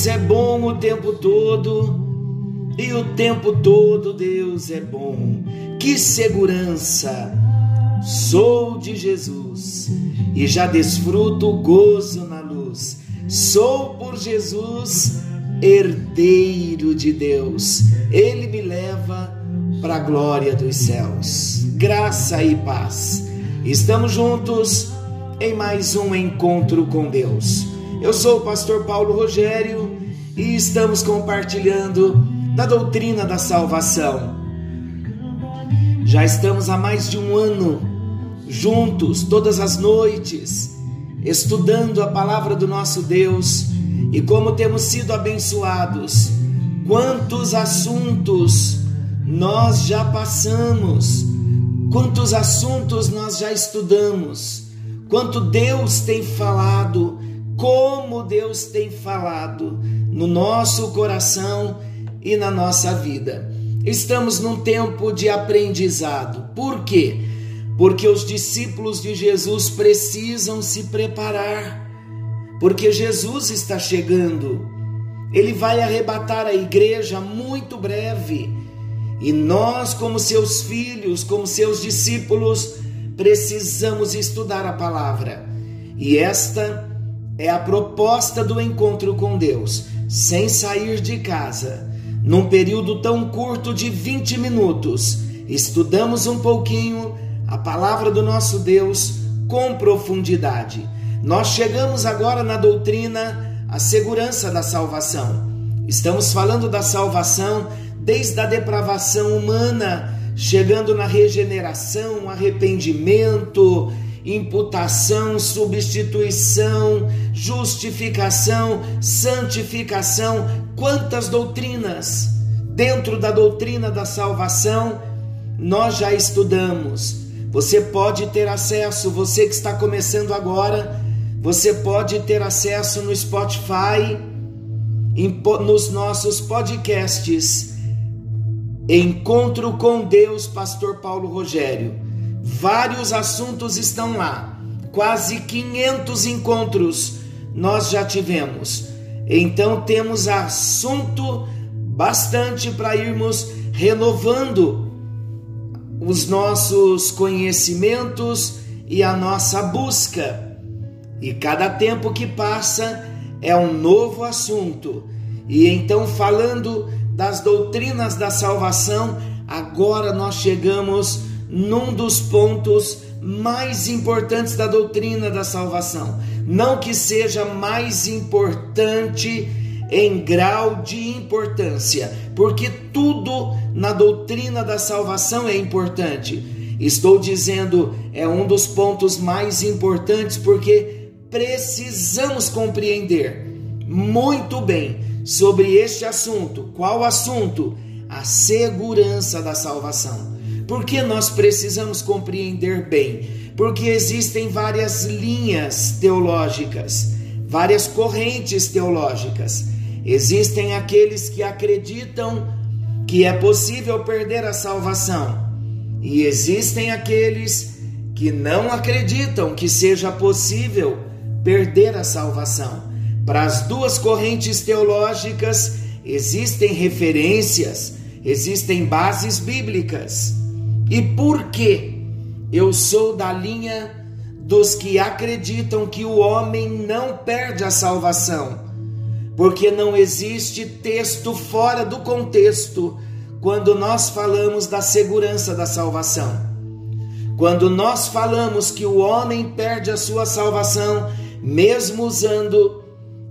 Deus é bom o tempo todo e o tempo todo Deus é bom. Que segurança! Sou de Jesus e já desfruto o gozo na luz. Sou por Jesus herdeiro de Deus. Ele me leva para a glória dos céus. Graça e paz. Estamos juntos em mais um encontro com Deus. Eu sou o pastor Paulo Rogério e estamos compartilhando da doutrina da salvação. Já estamos há mais de um ano juntos, todas as noites, estudando a palavra do nosso Deus e como temos sido abençoados. Quantos assuntos nós já passamos, quantos assuntos nós já estudamos, quanto Deus tem falado como Deus tem falado no nosso coração e na nossa vida. Estamos num tempo de aprendizado. Por quê? Porque os discípulos de Jesus precisam se preparar. Porque Jesus está chegando. Ele vai arrebatar a igreja muito breve. E nós, como seus filhos, como seus discípulos, precisamos estudar a palavra. E esta é a proposta do encontro com Deus, sem sair de casa. Num período tão curto de 20 minutos, estudamos um pouquinho a palavra do nosso Deus com profundidade. Nós chegamos agora na doutrina a segurança da salvação. Estamos falando da salvação desde a depravação humana, chegando na regeneração, arrependimento, imputação, substituição, justificação, santificação, quantas doutrinas dentro da doutrina da salvação nós já estudamos. Você pode ter acesso, você que está começando agora, você pode ter acesso no Spotify, nos nossos podcasts. Encontro com Deus, Pastor Paulo Rogério Vários assuntos estão lá. Quase 500 encontros nós já tivemos. Então temos assunto bastante para irmos renovando os nossos conhecimentos e a nossa busca. E cada tempo que passa é um novo assunto. E então, falando das doutrinas da salvação, agora nós chegamos num dos pontos mais importantes da doutrina da salvação. Não que seja mais importante em grau de importância, porque tudo na doutrina da salvação é importante. Estou dizendo é um dos pontos mais importantes porque precisamos compreender muito bem sobre este assunto. Qual assunto? A segurança da salvação. Por que nós precisamos compreender bem? Porque existem várias linhas teológicas, várias correntes teológicas. Existem aqueles que acreditam que é possível perder a salvação, e existem aqueles que não acreditam que seja possível perder a salvação. Para as duas correntes teológicas existem referências, existem bases bíblicas. E por que eu sou da linha dos que acreditam que o homem não perde a salvação? Porque não existe texto fora do contexto quando nós falamos da segurança da salvação. Quando nós falamos que o homem perde a sua salvação, mesmo usando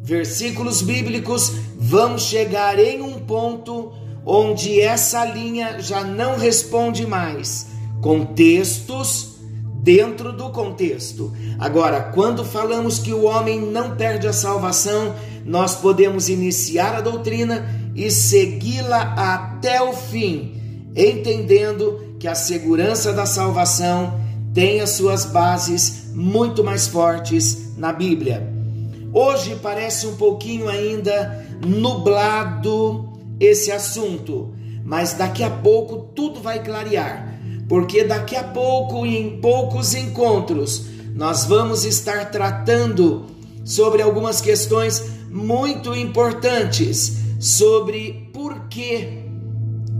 versículos bíblicos, vamos chegar em um ponto onde essa linha já não responde mais. Contextos dentro do contexto. Agora, quando falamos que o homem não perde a salvação, nós podemos iniciar a doutrina e segui-la até o fim, entendendo que a segurança da salvação tem as suas bases muito mais fortes na Bíblia. Hoje parece um pouquinho ainda nublado esse assunto, mas daqui a pouco tudo vai clarear, porque daqui a pouco, em poucos encontros, nós vamos estar tratando sobre algumas questões muito importantes sobre por que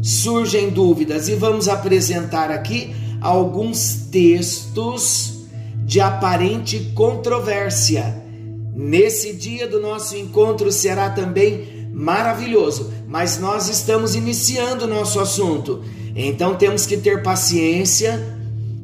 surgem dúvidas. E vamos apresentar aqui alguns textos de aparente controvérsia. Nesse dia do nosso encontro será também maravilhoso, mas nós estamos iniciando o nosso assunto, então temos que ter paciência,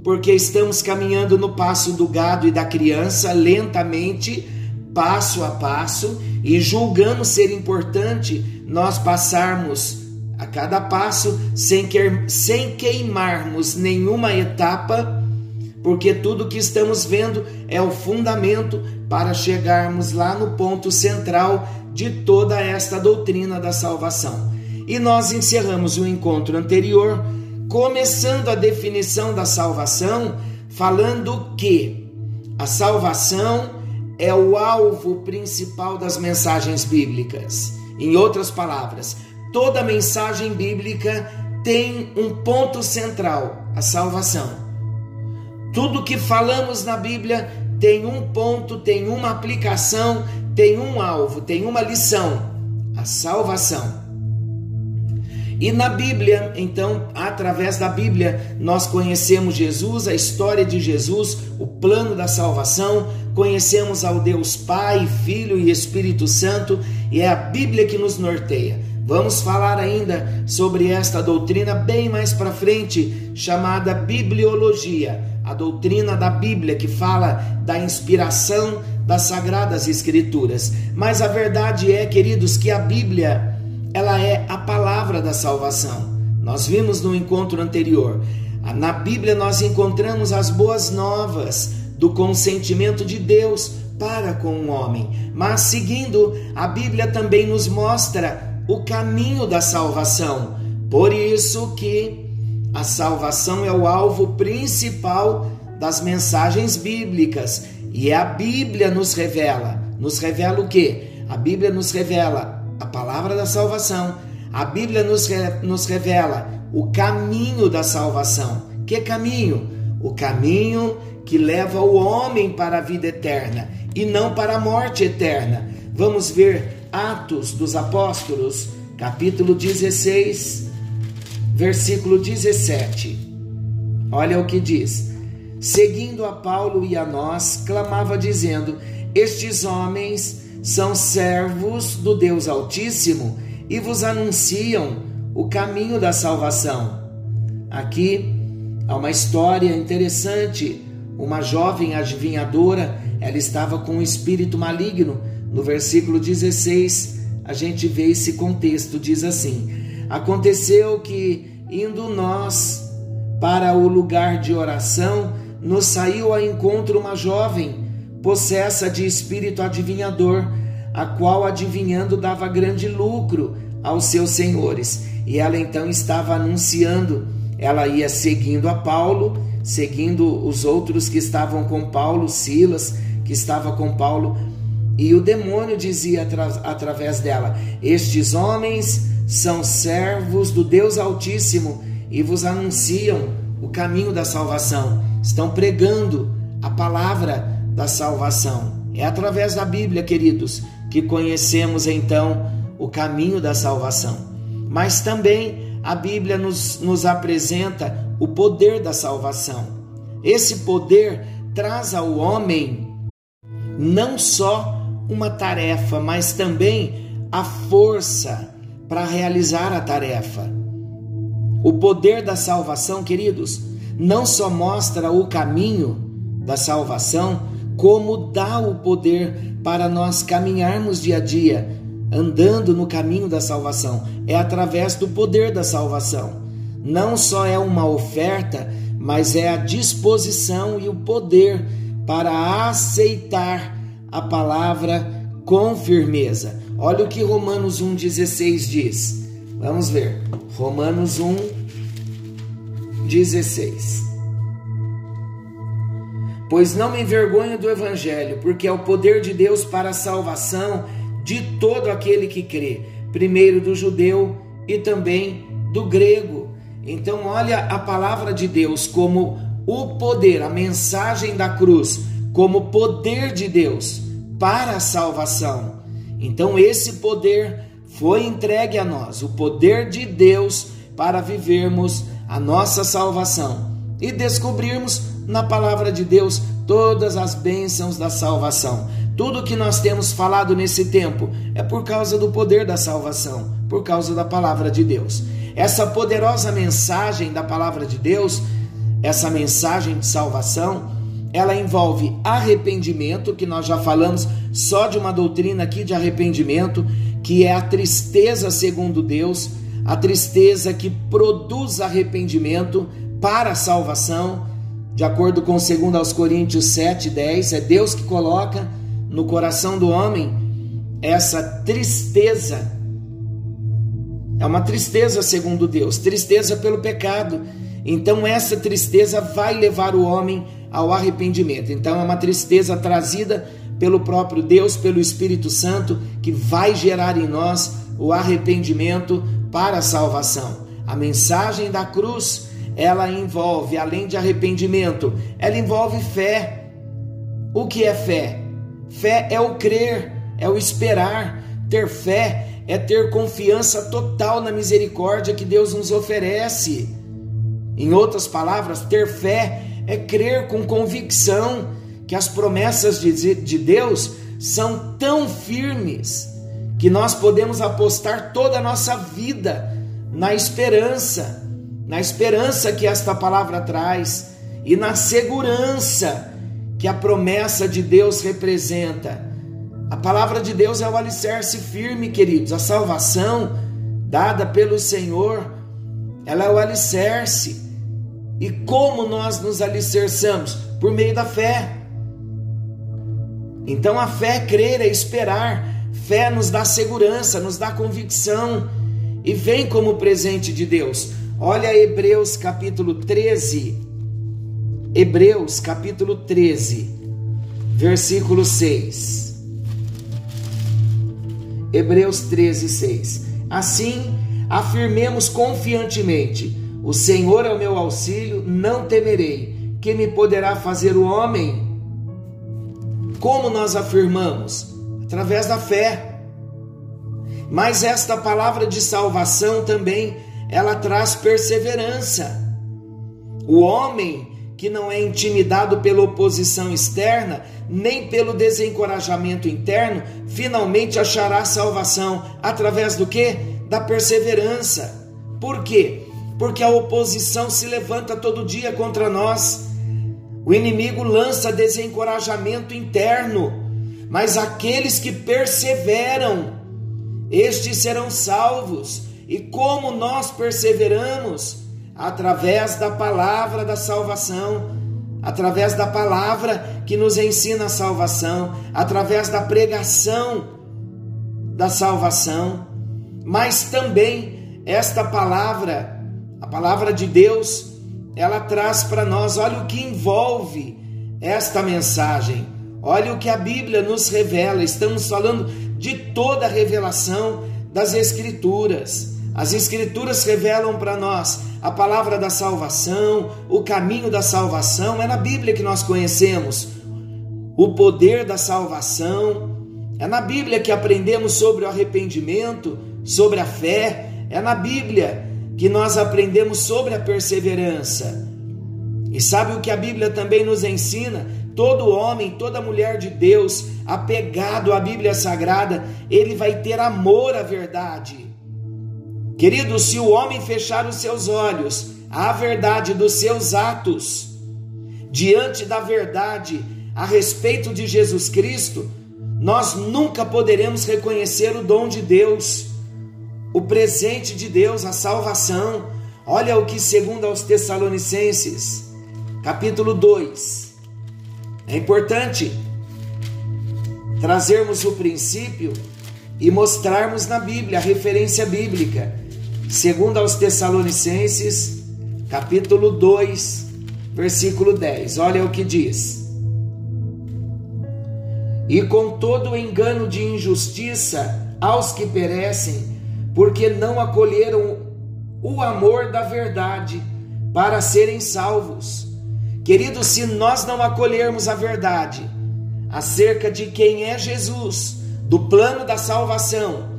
porque estamos caminhando no passo do gado e da criança lentamente, passo a passo, e julgando ser importante nós passarmos a cada passo sem, que, sem queimarmos nenhuma etapa, porque tudo que estamos vendo é o fundamento para chegarmos lá no ponto central de toda esta doutrina da salvação. E nós encerramos o encontro anterior começando a definição da salvação, falando que a salvação é o alvo principal das mensagens bíblicas. Em outras palavras, toda mensagem bíblica tem um ponto central: a salvação. Tudo que falamos na Bíblia tem um ponto, tem uma aplicação, tem um alvo, tem uma lição: a salvação. E na Bíblia, então, através da Bíblia, nós conhecemos Jesus, a história de Jesus, o plano da salvação, conhecemos ao Deus Pai, Filho e Espírito Santo, e é a Bíblia que nos norteia. Vamos falar ainda sobre esta doutrina bem mais para frente, chamada bibliologia, a doutrina da Bíblia que fala da inspiração das sagradas escrituras. Mas a verdade é, queridos, que a Bíblia ela é a palavra da salvação. Nós vimos no encontro anterior. Na Bíblia nós encontramos as boas novas do consentimento de Deus para com o homem. Mas seguindo, a Bíblia também nos mostra o caminho da salvação. Por isso que a salvação é o alvo principal das mensagens bíblicas. E a Bíblia nos revela. Nos revela o que? A Bíblia nos revela a palavra da salvação. A Bíblia nos, nos revela o caminho da salvação. Que caminho? O caminho que leva o homem para a vida eterna e não para a morte eterna. Vamos ver Atos dos Apóstolos, capítulo 16, versículo 17. Olha o que diz: Seguindo a Paulo e a nós, clamava dizendo: Estes homens são servos do Deus Altíssimo e vos anunciam o caminho da salvação. Aqui há uma história interessante. Uma jovem adivinhadora, ela estava com um espírito maligno. No versículo 16, a gente vê esse contexto, diz assim: Aconteceu que, indo nós para o lugar de oração, nos saiu ao encontro uma jovem possessa de espírito adivinhador, a qual adivinhando dava grande lucro aos seus senhores. E ela então estava anunciando, ela ia seguindo a Paulo, seguindo os outros que estavam com Paulo, Silas, que estava com Paulo, e o demônio dizia atra através dela: Estes homens são servos do Deus Altíssimo e vos anunciam o caminho da salvação. Estão pregando a palavra da salvação. É através da Bíblia, queridos, que conhecemos então o caminho da salvação. Mas também a Bíblia nos, nos apresenta o poder da salvação. Esse poder traz ao homem não só uma tarefa, mas também a força para realizar a tarefa. O poder da salvação, queridos, não só mostra o caminho da salvação, como dá o poder para nós caminharmos dia a dia, andando no caminho da salvação. É através do poder da salvação. Não só é uma oferta, mas é a disposição e o poder para aceitar a palavra com firmeza. Olha o que Romanos 1,16 diz. Vamos ver. Romanos 1, 16. Pois não me envergonho do Evangelho, porque é o poder de Deus para a salvação de todo aquele que crê, primeiro do judeu e também do grego. Então, olha a palavra de Deus como o poder, a mensagem da cruz, como poder de Deus para a salvação. Então, esse poder foi entregue a nós, o poder de Deus para vivermos a nossa salvação e descobrirmos na palavra de Deus todas as bênçãos da salvação. Tudo que nós temos falado nesse tempo é por causa do poder da salvação, por causa da palavra de Deus. Essa poderosa mensagem da palavra de Deus, essa mensagem de salvação, ela envolve arrependimento, que nós já falamos só de uma doutrina aqui de arrependimento, que é a tristeza segundo Deus, a tristeza que produz arrependimento para a salvação, de acordo com 2 aos Coríntios 7, 10, é Deus que coloca no coração do homem essa tristeza. É uma tristeza segundo Deus, tristeza pelo pecado. Então essa tristeza vai levar o homem ao arrependimento. Então é uma tristeza trazida pelo próprio Deus, pelo Espírito Santo, que vai gerar em nós o arrependimento para a salvação. A mensagem da cruz, ela envolve, além de arrependimento, ela envolve fé. O que é fé? Fé é o crer, é o esperar. Ter fé é ter confiança total na misericórdia que Deus nos oferece. Em outras palavras, ter fé é crer com convicção que as promessas de, de Deus são tão firmes que nós podemos apostar toda a nossa vida na esperança, na esperança que esta palavra traz e na segurança que a promessa de Deus representa. A palavra de Deus é o alicerce firme, queridos. A salvação dada pelo Senhor, ela é o alicerce. E como nós nos alicerçamos? Por meio da fé. Então a fé é crer, é esperar. Fé nos dá segurança, nos dá convicção e vem como presente de Deus. Olha Hebreus capítulo 13, Hebreus capítulo 13, versículo 6. Hebreus 13, 6. Assim, afirmemos confiantemente: O Senhor é o meu auxílio, não temerei. Que me poderá fazer o homem? Como nós afirmamos? Através da fé. Mas esta palavra de salvação também, ela traz perseverança. O homem que não é intimidado pela oposição externa, nem pelo desencorajamento interno, finalmente achará salvação através do que? Da perseverança. Por quê? Porque a oposição se levanta todo dia contra nós. O inimigo lança desencorajamento interno, mas aqueles que perseveram, estes serão salvos. E como nós perseveramos? através da palavra da salvação, através da palavra que nos ensina a salvação, através da pregação da salvação, mas também esta palavra, a palavra de Deus, ela traz para nós, olha o que envolve esta mensagem. Olha o que a Bíblia nos revela. Estamos falando de toda a revelação das Escrituras. As Escrituras revelam para nós a palavra da salvação, o caminho da salvação, é na Bíblia que nós conhecemos o poder da salvação, é na Bíblia que aprendemos sobre o arrependimento, sobre a fé, é na Bíblia que nós aprendemos sobre a perseverança. E sabe o que a Bíblia também nos ensina? Todo homem, toda mulher de Deus, apegado à Bíblia Sagrada, ele vai ter amor à verdade. Querido, se o homem fechar os seus olhos à verdade dos seus atos, diante da verdade a respeito de Jesus Cristo, nós nunca poderemos reconhecer o dom de Deus, o presente de Deus, a salvação. Olha o que, segundo aos Tessalonicenses, capítulo 2, é importante trazermos o princípio e mostrarmos na Bíblia a referência bíblica. Segundo aos Tessalonicenses, capítulo 2, versículo 10. Olha o que diz: E com todo o engano de injustiça aos que perecem, porque não acolheram o amor da verdade para serem salvos. Queridos, se nós não acolhermos a verdade acerca de quem é Jesus, do plano da salvação,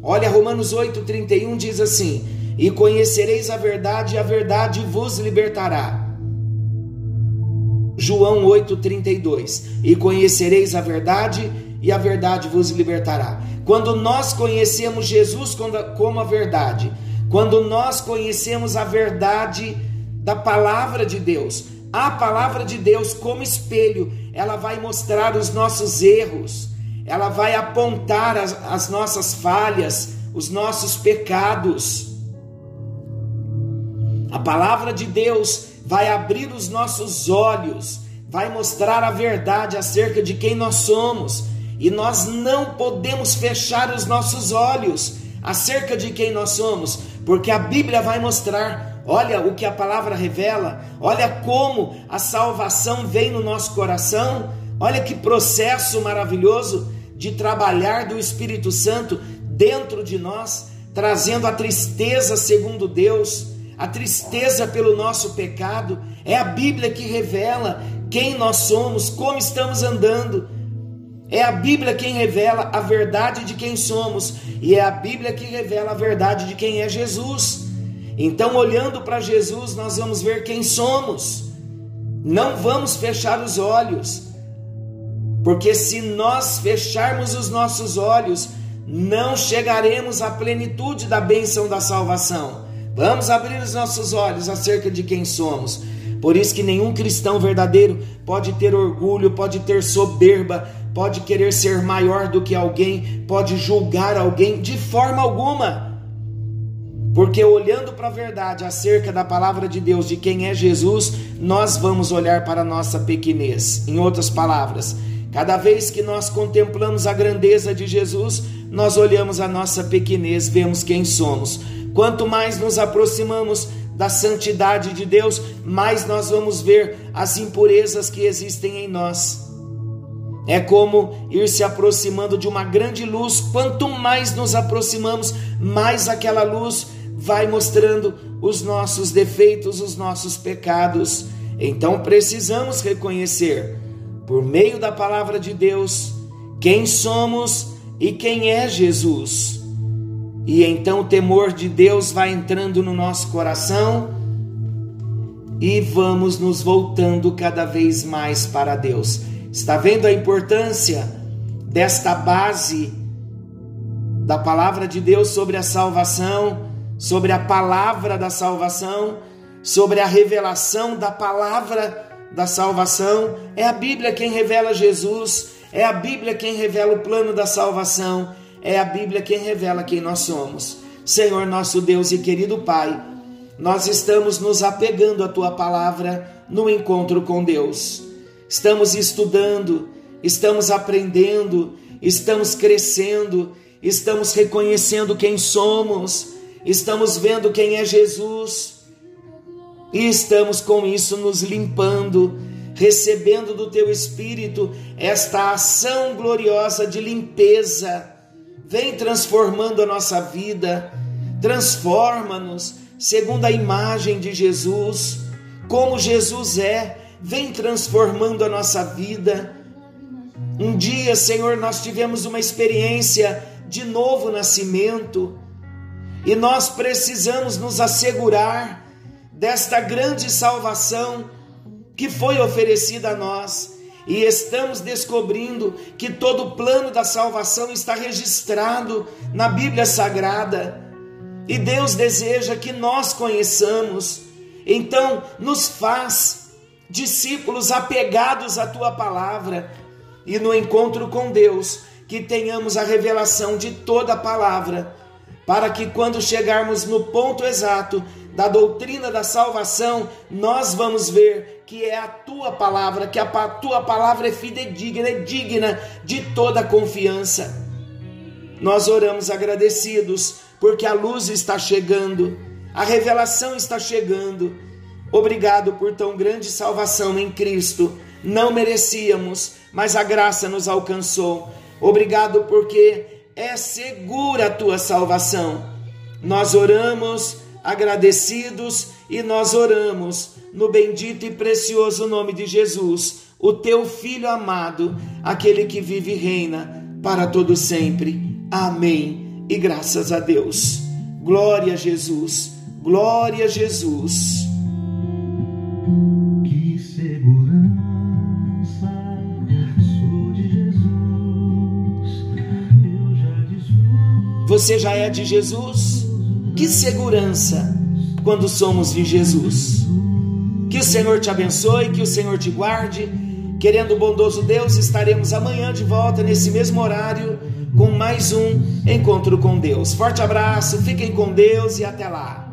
olha Romanos 8,31 diz assim: E conhecereis a verdade, e a verdade vos libertará. João 8,32: E conhecereis a verdade, e a verdade vos libertará. Quando nós conhecemos Jesus como a verdade, quando nós conhecemos a verdade da palavra de Deus, a palavra de Deus como espelho, ela vai mostrar os nossos erros, ela vai apontar as, as nossas falhas, os nossos pecados. A palavra de Deus vai abrir os nossos olhos, vai mostrar a verdade acerca de quem nós somos, e nós não podemos fechar os nossos olhos acerca de quem nós somos, porque a Bíblia vai mostrar. Olha o que a palavra revela, olha como a salvação vem no nosso coração, olha que processo maravilhoso de trabalhar do Espírito Santo dentro de nós, trazendo a tristeza segundo Deus, a tristeza pelo nosso pecado. É a Bíblia que revela quem nós somos, como estamos andando. É a Bíblia quem revela a verdade de quem somos e é a Bíblia que revela a verdade de quem é Jesus. Então, olhando para Jesus, nós vamos ver quem somos. Não vamos fechar os olhos, porque se nós fecharmos os nossos olhos, não chegaremos à plenitude da bênção da salvação. Vamos abrir os nossos olhos acerca de quem somos. Por isso que nenhum cristão verdadeiro pode ter orgulho, pode ter soberba, pode querer ser maior do que alguém, pode julgar alguém de forma alguma. Porque olhando para a verdade acerca da palavra de Deus, de quem é Jesus, nós vamos olhar para a nossa pequenez. Em outras palavras, cada vez que nós contemplamos a grandeza de Jesus, nós olhamos a nossa pequenez, vemos quem somos. Quanto mais nos aproximamos da santidade de Deus, mais nós vamos ver as impurezas que existem em nós. É como ir se aproximando de uma grande luz. Quanto mais nos aproximamos, mais aquela luz vai mostrando os nossos defeitos, os nossos pecados. Então precisamos reconhecer, por meio da palavra de Deus, quem somos e quem é Jesus. E então o temor de Deus vai entrando no nosso coração e vamos nos voltando cada vez mais para Deus. Está vendo a importância desta base da palavra de Deus sobre a salvação, sobre a palavra da salvação, sobre a revelação da palavra da salvação? É a Bíblia quem revela Jesus, é a Bíblia quem revela o plano da salvação, é a Bíblia quem revela quem nós somos. Senhor nosso Deus e querido Pai, nós estamos nos apegando à tua palavra no encontro com Deus estamos estudando, estamos aprendendo, estamos crescendo, estamos reconhecendo quem somos, estamos vendo quem é Jesus e estamos com isso nos limpando, recebendo do teu Espírito esta ação gloriosa de limpeza. Vem transformando a nossa vida, transforma-nos segundo a imagem de Jesus, como Jesus é vem transformando a nossa vida. Um dia, Senhor, nós tivemos uma experiência de novo nascimento e nós precisamos nos assegurar desta grande salvação que foi oferecida a nós. E estamos descobrindo que todo o plano da salvação está registrado na Bíblia Sagrada. E Deus deseja que nós conheçamos Então, nos faz discípulos apegados à tua palavra e no encontro com Deus, que tenhamos a revelação de toda a palavra, para que quando chegarmos no ponto exato da doutrina da salvação, nós vamos ver que é a tua palavra, que a tua palavra é fidedigna, é digna de toda confiança. Nós oramos agradecidos porque a luz está chegando, a revelação está chegando. Obrigado por tão grande salvação em Cristo. Não merecíamos, mas a graça nos alcançou. Obrigado porque é segura a tua salvação. Nós oramos agradecidos e nós oramos no bendito e precioso nome de Jesus, o teu filho amado, aquele que vive e reina para todo sempre. Amém. E graças a Deus. Glória a Jesus. Glória a Jesus. Você já é de Jesus? Que segurança quando somos de Jesus. Que o Senhor te abençoe, que o Senhor te guarde. Querendo o bondoso Deus, estaremos amanhã de volta nesse mesmo horário com mais um encontro com Deus. Forte abraço, fiquem com Deus e até lá.